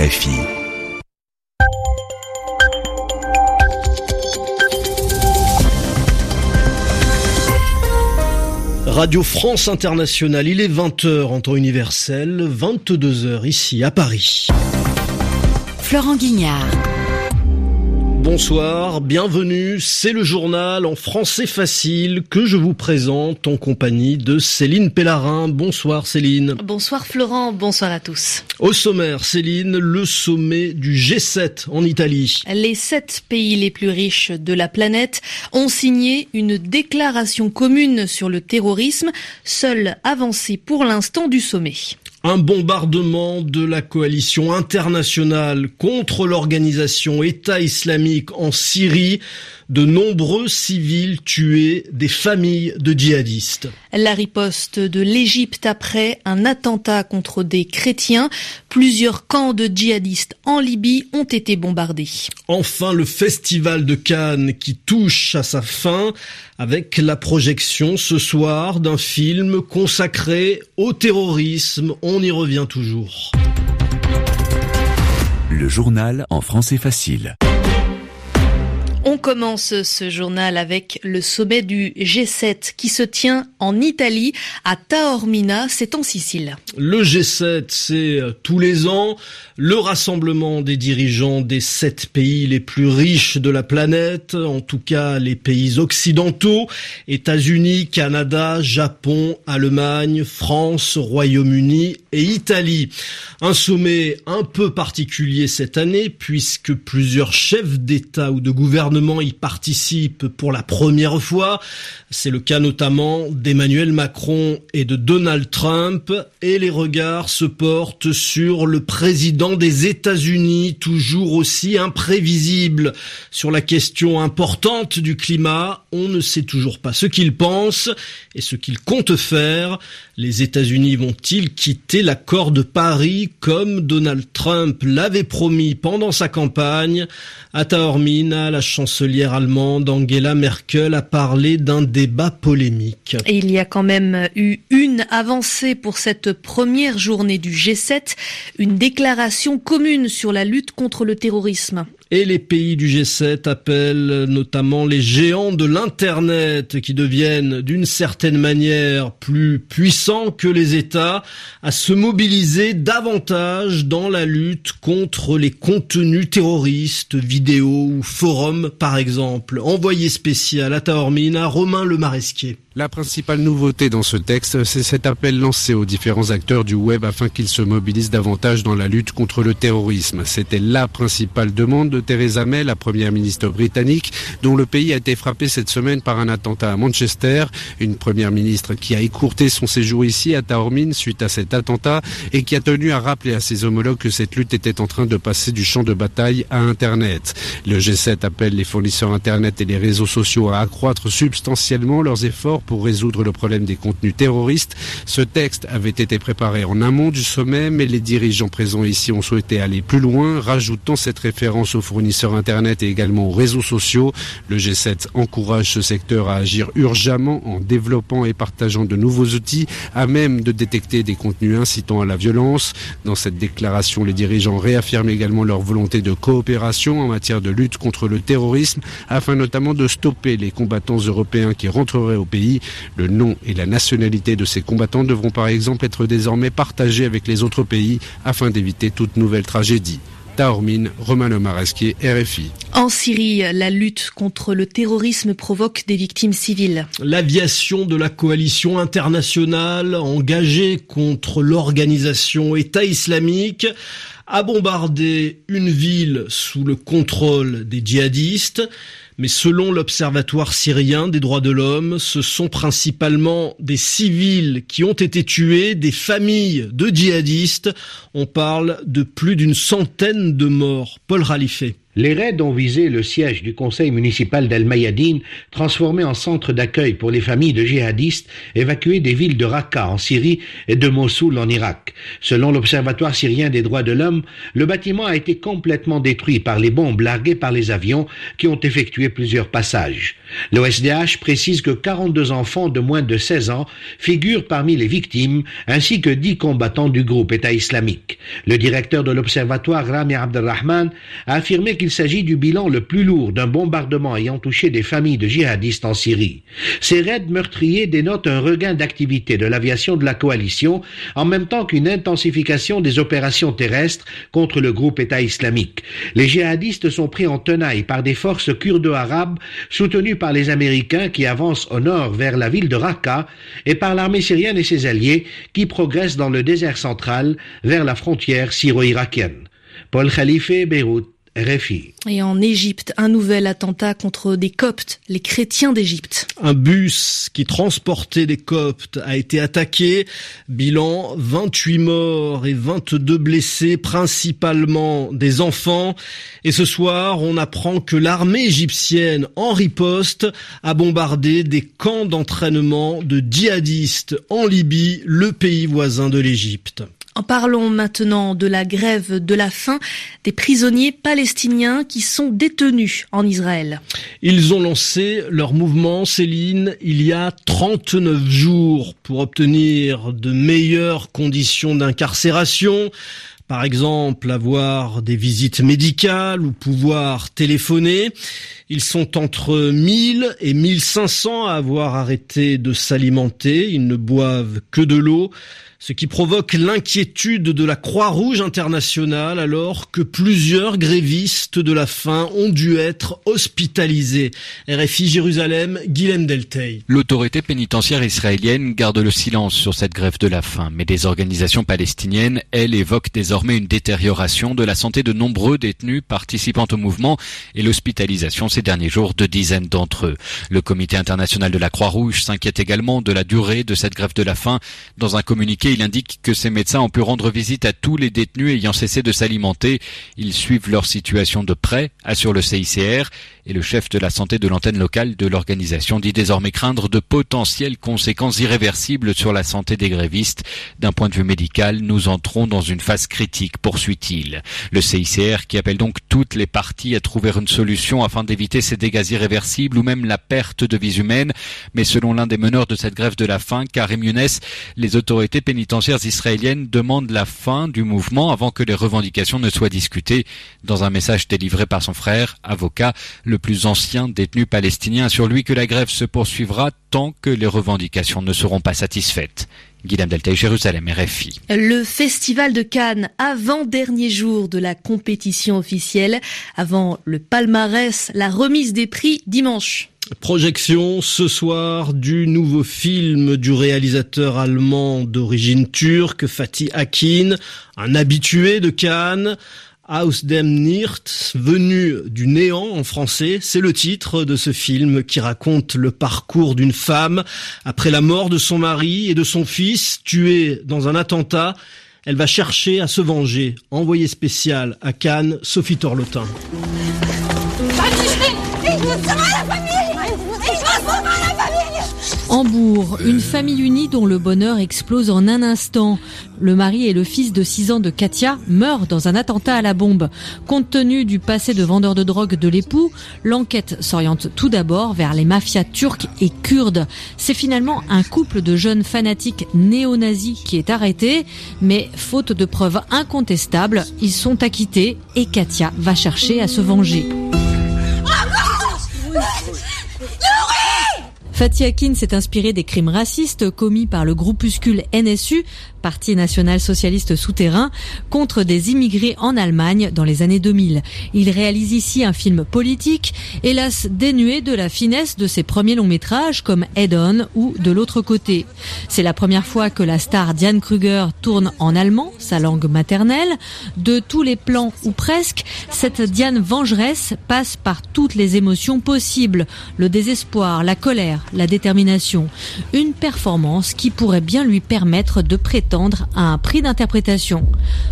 RFI. Radio France Internationale, il est 20h en temps universel, 22h ici à Paris. Florent Guignard. Bonsoir, bienvenue, c'est le journal en français facile que je vous présente en compagnie de Céline Pellarin. Bonsoir Céline. Bonsoir Florent, bonsoir à tous. Au sommaire, Céline, le sommet du G7 en Italie. Les sept pays les plus riches de la planète ont signé une déclaration commune sur le terrorisme, seule avancée pour l'instant du sommet. Un bombardement de la coalition internationale contre l'organisation État islamique en Syrie, de nombreux civils tués, des familles de djihadistes. La riposte de l'Égypte après un attentat contre des chrétiens. Plusieurs camps de djihadistes en Libye ont été bombardés. Enfin, le festival de Cannes qui touche à sa fin avec la projection ce soir d'un film consacré au terrorisme. On y revient toujours. Le journal en français facile. On commence ce journal avec le sommet du G7 qui se tient en Italie, à Taormina, c'est en Sicile. Le G7, c'est euh, tous les ans le rassemblement des dirigeants des sept pays les plus riches de la planète, en tout cas les pays occidentaux, États-Unis, Canada, Japon, Allemagne, France, Royaume-Uni et Italie. Un sommet un peu particulier cette année puisque plusieurs chefs d'État ou de gouvernement y participent pour la première fois. C'est le cas notamment d'Emmanuel Macron et de Donald Trump et les regards se portent sur le président des États-Unis, toujours aussi imprévisible sur la question importante du climat. On ne sait toujours pas ce qu'il pense et ce qu'il compte faire. Les États-Unis vont-ils quitter l'accord de Paris comme Donald Trump l'avait promis pendant sa campagne? À Taormina, la chancelière allemande Angela Merkel a parlé d'un débat polémique. Et il y a quand même eu une avancée pour cette première journée du G7, une déclaration commune sur la lutte contre le terrorisme. Et les pays du G7 appellent notamment les géants de l'Internet qui deviennent d'une certaine manière plus puissants que les États à se mobiliser davantage dans la lutte contre les contenus terroristes, vidéos ou forums par exemple. Envoyé spécial à Taormina, Romain Le Maresquier. La principale nouveauté dans ce texte, c'est cet appel lancé aux différents acteurs du web afin qu'ils se mobilisent davantage dans la lutte contre le terrorisme. C'était la principale demande de Theresa May, la première ministre britannique, dont le pays a été frappé cette semaine par un attentat à Manchester. Une première ministre qui a écourté son séjour ici à Taormine suite à cet attentat et qui a tenu à rappeler à ses homologues que cette lutte était en train de passer du champ de bataille à Internet. Le G7 appelle les fournisseurs Internet et les réseaux sociaux à accroître substantiellement leurs efforts pour résoudre le problème des contenus terroristes. Ce texte avait été préparé en amont du sommet, mais les dirigeants présents ici ont souhaité aller plus loin, rajoutant cette référence aux fournisseurs Internet et également aux réseaux sociaux. Le G7 encourage ce secteur à agir urgemment en développant et partageant de nouveaux outils à même de détecter des contenus incitant à la violence. Dans cette déclaration, les dirigeants réaffirment également leur volonté de coopération en matière de lutte contre le terrorisme, afin notamment de stopper les combattants européens qui rentreraient au pays le nom et la nationalité de ces combattants devront par exemple être désormais partagés avec les autres pays afin d'éviter toute nouvelle tragédie. Taormine, Romain RFI. En Syrie, la lutte contre le terrorisme provoque des victimes civiles. L'aviation de la coalition internationale engagée contre l'organisation État islamique a bombardé une ville sous le contrôle des djihadistes. Mais selon l'Observatoire syrien des droits de l'homme, ce sont principalement des civils qui ont été tués, des familles de djihadistes. On parle de plus d'une centaine de morts. Paul Ralifé. Les raids ont visé le siège du conseil municipal d'El Mayadine, transformé en centre d'accueil pour les familles de djihadistes évacuées des villes de Raqqa en Syrie et de Mossoul en Irak. Selon l'Observatoire syrien des droits de l'homme, le bâtiment a été complètement détruit par les bombes larguées par les avions qui ont effectué plusieurs passages. L'OSDH précise que 42 enfants de moins de 16 ans figurent parmi les victimes, ainsi que 10 combattants du groupe État islamique. Le directeur de l'Observatoire, Rami Abdelrahman, a affirmé qu'il s'agit du bilan le plus lourd d'un bombardement ayant touché des familles de djihadistes en Syrie. Ces raids meurtriers dénotent un regain d'activité de l'aviation de la coalition, en même temps qu'une intensification des opérations terrestres contre le groupe État islamique. Les djihadistes sont pris en tenaille par des forces kurdo-arabes soutenues par les Américains qui avancent au nord vers la ville de Raqqa et par l'armée syrienne et ses alliés qui progressent dans le désert central vers la frontière syro-irakienne. Paul Khalife, Beyrouth. Et en Égypte, un nouvel attentat contre des Coptes, les chrétiens d'Égypte. Un bus qui transportait des Coptes a été attaqué. Bilan 28 morts et 22 blessés, principalement des enfants. Et ce soir, on apprend que l'armée égyptienne, en riposte, a bombardé des camps d'entraînement de djihadistes en Libye, le pays voisin de l'Égypte. Parlons maintenant de la grève de la faim des prisonniers palestiniens qui sont détenus en Israël. Ils ont lancé leur mouvement, Céline, il y a 39 jours pour obtenir de meilleures conditions d'incarcération. Par exemple, avoir des visites médicales ou pouvoir téléphoner. Ils sont entre 1000 et 1500 à avoir arrêté de s'alimenter. Ils ne boivent que de l'eau ce qui provoque l'inquiétude de la Croix-Rouge internationale alors que plusieurs grévistes de la faim ont dû être hospitalisés. RFI Jérusalem, Guilhem Deltey. L'autorité pénitentiaire israélienne garde le silence sur cette grève de la faim, mais des organisations palestiniennes, elles, évoquent désormais une détérioration de la santé de nombreux détenus participant au mouvement et l'hospitalisation ces derniers jours de dizaines d'entre eux. Le comité international de la Croix-Rouge s'inquiète également de la durée de cette grève de la faim. Dans un communiqué il indique que ces médecins ont pu rendre visite à tous les détenus ayant cessé de s'alimenter. Ils suivent leur situation de près, assure le CICR, et le chef de la santé de l'antenne locale de l'organisation dit désormais craindre de potentielles conséquences irréversibles sur la santé des grévistes. D'un point de vue médical, nous entrons dans une phase critique, poursuit-il. Le CICR qui appelle donc toutes les parties à trouver une solution afin d'éviter ces dégâts irréversibles ou même la perte de vies humaines. Mais selon l'un des meneurs de cette grève de la faim, Karim Younes, les autorités pénitentiaires israéliennes demandent la fin du mouvement avant que les revendications ne soient discutées. Dans un message délivré par son frère, avocat, le plus ancien détenu palestinien, sur lui que la grève se poursuivra tant que les revendications ne seront pas satisfaites. Guillaume Delta, Jérusalem, RFI. Le Festival de Cannes, avant-dernier jour de la compétition officielle, avant le palmarès, la remise des prix dimanche. Projection ce soir du nouveau film du réalisateur allemand d'origine turque Fatih Akin, un habitué de Cannes. Aus dem Nichts, venu du néant en français, c'est le titre de ce film qui raconte le parcours d'une femme après la mort de son mari et de son fils tués dans un attentat. Elle va chercher à se venger. Envoyé spécial à Cannes, Sophie Torlotin. Hambourg, une famille unie dont le bonheur explose en un instant. Le mari et le fils de 6 ans de Katia meurent dans un attentat à la bombe. Compte tenu du passé de vendeur de drogue de l'époux, l'enquête s'oriente tout d'abord vers les mafias turques et kurdes. C'est finalement un couple de jeunes fanatiques néo-nazis qui est arrêté, mais faute de preuves incontestables, ils sont acquittés et Katia va chercher à se venger. Fatih Akin s'est inspiré des crimes racistes commis par le groupuscule NSU, Parti national socialiste souterrain, contre des immigrés en Allemagne dans les années 2000. Il réalise ici un film politique, hélas dénué de la finesse de ses premiers longs métrages comme Head On ou De l'autre côté. C'est la première fois que la star Diane Kruger tourne en allemand, sa langue maternelle. De tous les plans ou presque, cette Diane vengeresse passe par toutes les émotions possibles. Le désespoir, la colère, la détermination. Une performance qui pourrait bien lui permettre de prétendre à un prix d'interprétation.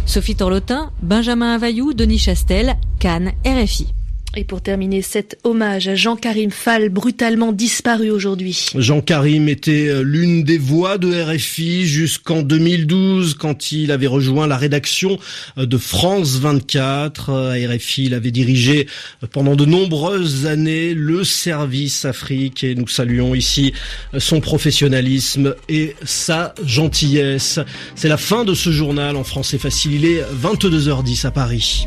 Sophie Torlotin, Benjamin Availlou, Denis Chastel, Cannes, RFI. Et pour terminer cet hommage à Jean-Karim Fall, brutalement disparu aujourd'hui. Jean-Karim était euh, l'une des voix de RFI jusqu'en 2012 quand il avait rejoint la rédaction euh, de France 24. À RFI, il avait dirigé euh, pendant de nombreuses années le service Afrique et nous saluons ici son professionnalisme et sa gentillesse. C'est la fin de ce journal en français facile. Il est 22h10 à Paris.